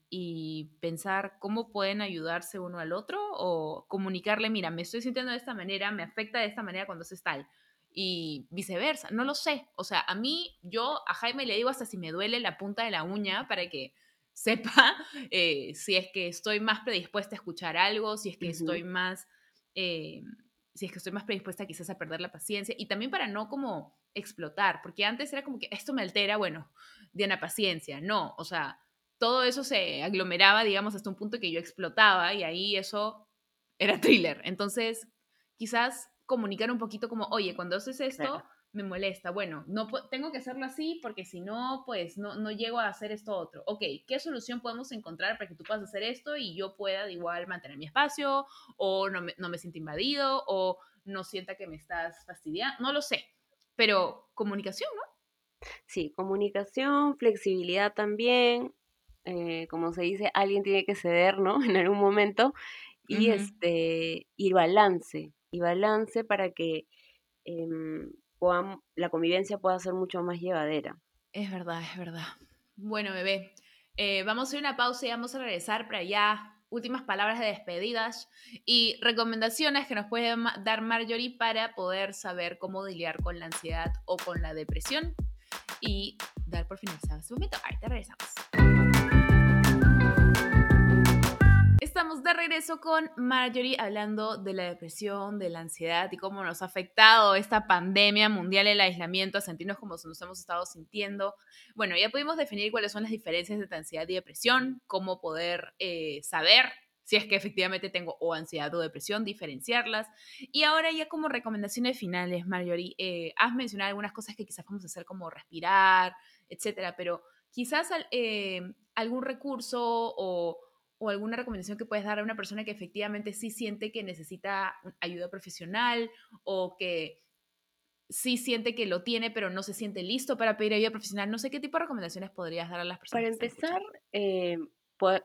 pensar cómo pueden ayudarse uno al otro o comunicarle, mira, me estoy sintiendo de esta manera, me afecta de esta manera cuando haces tal. Y viceversa, no lo sé. O sea, a mí, yo a Jaime le digo hasta si me duele la punta de la uña para que <laughs> sepa eh, si es que estoy más predispuesta a escuchar algo, si es que estoy más, eh, si es que estoy más predispuesta quizás a perder la paciencia y también para no como explotar, porque antes era como que esto me altera, bueno, Diana, paciencia, no, o sea, todo eso se aglomeraba, digamos, hasta un punto que yo explotaba y ahí eso era thriller. Entonces, quizás comunicar un poquito como, oye, cuando haces esto, me molesta. Bueno, no tengo que hacerlo así porque si no, pues no, no llego a hacer esto otro. Ok, ¿qué solución podemos encontrar para que tú puedas hacer esto y yo pueda igual mantener mi espacio o no me, no me sienta invadido o no sienta que me estás fastidiando? No lo sé, pero comunicación, ¿no? Sí, comunicación, flexibilidad también, eh, como se dice, alguien tiene que ceder, ¿no? <laughs> En algún momento, y este, y balance, y balance para que la convivencia pueda ser mucho más llevadera. Es verdad, es verdad. Bueno, bebé, eh, vamos a hacer una pausa y vamos a regresar para allá. Últimas palabras de despedidas y recomendaciones que nos puede dar Marjorie para poder saber cómo lidiar con la ansiedad o con la depresión y dar por finalizado este momento. Ahorita regresamos. Estamos de regreso con Marjorie hablando de la depresión, de la ansiedad y cómo nos ha afectado esta pandemia mundial, el aislamiento, a sentirnos como nos hemos estado sintiendo. Bueno, ya pudimos definir cuáles son las diferencias entre ansiedad y depresión, cómo poder eh, saber si es que efectivamente tengo o ansiedad o depresión, diferenciarlas. Y ahora ya como recomendaciones finales, Marjorie, eh, has mencionado algunas cosas que quizás vamos a hacer como respirar, etcétera, pero quizás eh, algún recurso o, o, alguna recomendación que puedes dar a una persona que efectivamente sí siente que necesita ayuda profesional o que sí siente que lo tiene, pero no se siente listo para pedir ayuda profesional. No sé qué tipo de recomendaciones podrías dar a las personas. Para empezar,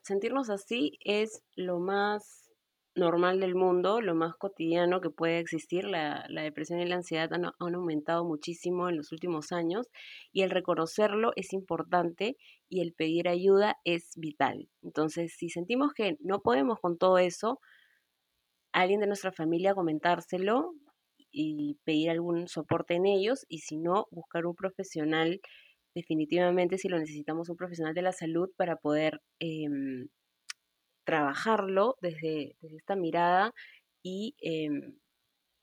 sentirnos así es lo más normal del mundo, lo más cotidiano que puede existir. La, depresión y la ansiedad han, aumentado muchísimo en los últimos años y el reconocerlo es importante y el pedir ayuda es vital. Entonces, si sentimos que no podemos con todo eso, alguien de nuestra familia comentárselo y pedir algún soporte en ellos y si no, buscar un profesional definitivamente si lo necesitamos un profesional de la salud para poder em, trabajarlo desde, esta mirada y em,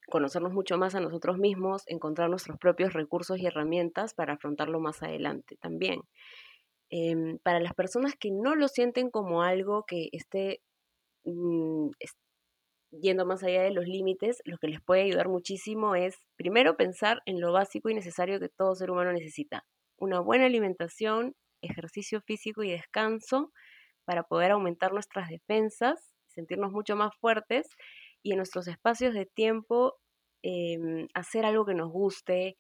conocernos mucho más a nosotros mismos, encontrar nuestros propios recursos y herramientas para afrontarlo más adelante también. Em, para las personas que no lo sienten como algo que esté mm, yendo más allá de los límites, lo que les puede ayudar muchísimo es primero pensar en lo básico y necesario que todo ser humano necesita, una buena alimentación, ejercicio físico y descanso para poder aumentar nuestras defensas, sentirnos mucho más fuertes y en nuestros espacios de tiempo em, hacer algo que nos guste,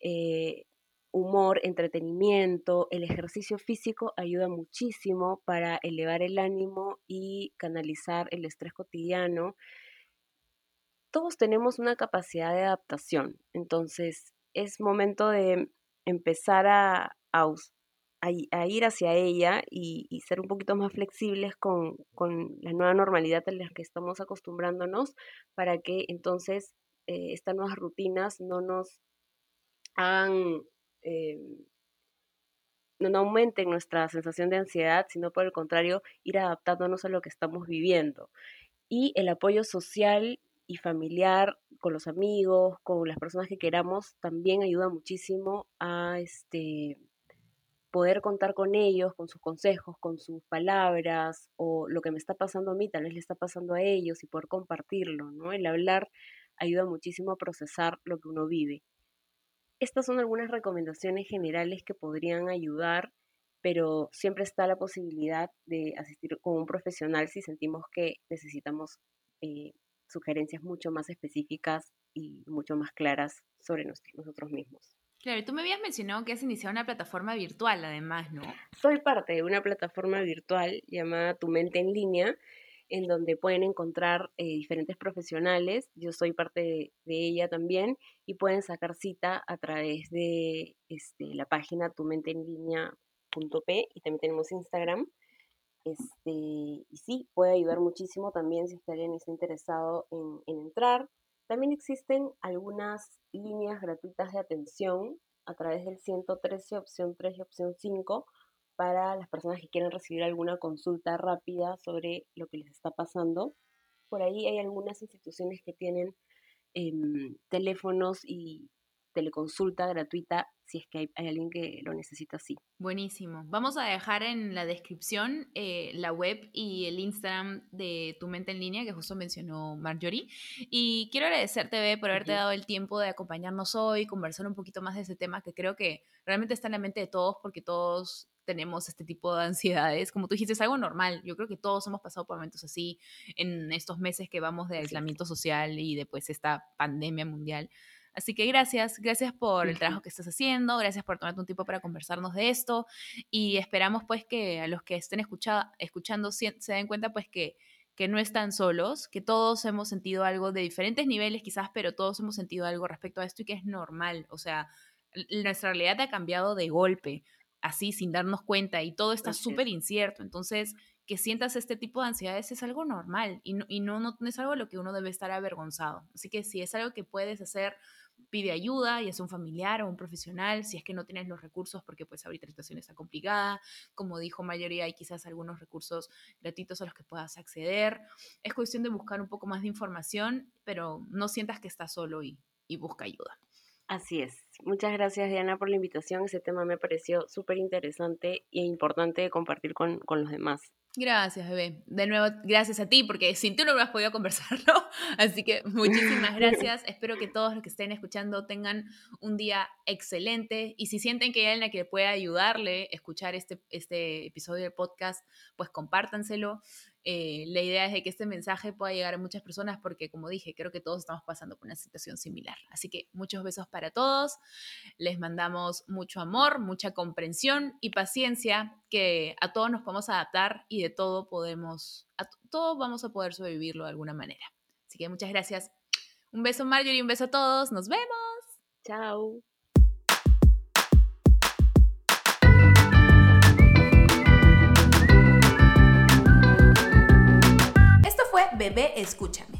eh, humor, entretenimiento, el ejercicio físico ayuda muchísimo para elevar el ánimo y canalizar el estrés cotidiano. Todos tenemos una capacidad de adaptación, entonces es momento de empezar a, a, ir hacia ella y, ser un poquito más flexibles con, la nueva normalidad a la que estamos acostumbrándonos para que entonces eh, estas nuevas rutinas no nos hagan, eh, no aumenten nuestra sensación de ansiedad, sino por el contrario, ir adaptándonos a lo que estamos viviendo. Y el apoyo social y familiar con los amigos, con las personas que queramos, también ayuda muchísimo a este poder contar con ellos, con sus consejos, con sus palabras, o lo que me está pasando a mí, tal vez le está pasando a ellos y poder compartirlo, ¿no? El hablar ayuda muchísimo a procesar lo que uno vive. Estas son algunas recomendaciones generales que podrían ayudar, pero siempre está la posibilidad de asistir con un profesional si sentimos que necesitamos eh, sugerencias mucho más específicas y mucho más claras sobre nosotros mismos. Claro, tú me habías mencionado que has iniciado una plataforma virtual, además, ¿no? Soy parte de una plataforma virtual llamada Tu Mente en Línea, en donde pueden encontrar eh, diferentes profesionales. Yo soy parte de, ella también y pueden sacar cita a través de este, la página tumenteenlinea.p y también tenemos Instagram. Este, y sí, puede ayudar muchísimo también si alguien está interesado en entrar. También existen algunas líneas gratuitas de atención a través del 113, opción 3 y opción 5 para las personas que quieran recibir alguna consulta rápida sobre lo que les está pasando. Por ahí hay algunas instituciones que tienen em, teléfonos y teleconsulta gratuita si es que hay, alguien que lo necesita así. Buenísimo. Vamos a dejar en la descripción eh, la web y el Instagram de Tu Mente en Línea, que justo mencionó Marjorie. Y quiero agradecerte, Bebe, por haberte dado el tiempo de acompañarnos hoy, conversar un poquito más de ese tema que creo que realmente está en la mente de todos, porque todos tenemos este tipo de ansiedades. Como tú dijiste, es algo normal. Yo creo que todos hemos pasado por momentos así en estos meses que vamos de aislamiento social y después esta pandemia mundial. Así que gracias, gracias por el trabajo que estás haciendo, gracias por tomarte un tiempo para conversarnos de esto y esperamos pues que a los que estén escuchando se den cuenta pues que, que no están solos, que todos hemos sentido algo de diferentes niveles quizás, pero todos hemos sentido algo respecto a esto y que es normal, o sea, nuestra realidad ha cambiado de golpe, así sin darnos cuenta y todo está súper incierto, entonces que sientas este tipo de ansiedades es algo normal y, no, y no, es algo de lo que uno debe estar avergonzado. Así que si es algo que puedes hacer, pide ayuda, ya sea un familiar o un profesional, si es que no tienes los recursos, porque pues ahorita la situación está complicada. Como dijo mayoría, hay quizás algunos recursos gratuitos a los que puedas acceder. Es cuestión de buscar un poco más de información, pero no sientas que estás solo y busca ayuda. Así es. Muchas gracias, Diana, por la invitación. Ese tema me pareció súper interesante e importante de compartir con, con los demás. Gracias, bebé. De nuevo, gracias a ti, porque sin tú no hubieras podido conversarlo. <laughs> Así que muchísimas <laughs> gracias. Espero que todos los que estén escuchando tengan un día excelente. Y si sienten que hay alguien que pueda ayudarle a escuchar este, este episodio del podcast, pues compártanselo. Eh, la idea es de que este mensaje pueda llegar a muchas personas porque, como dije, creo que todos estamos pasando por una situación similar. Así que muchos besos para todos. Les mandamos mucho amor, mucha comprensión y paciencia, que a todos nos podemos adaptar y de todo podemos, a todos vamos a poder sobrevivirlo de alguna manera. Así que muchas gracias. Un beso Marjorie, un beso a todos. Nos vemos. Chao. Bebé Escúchame.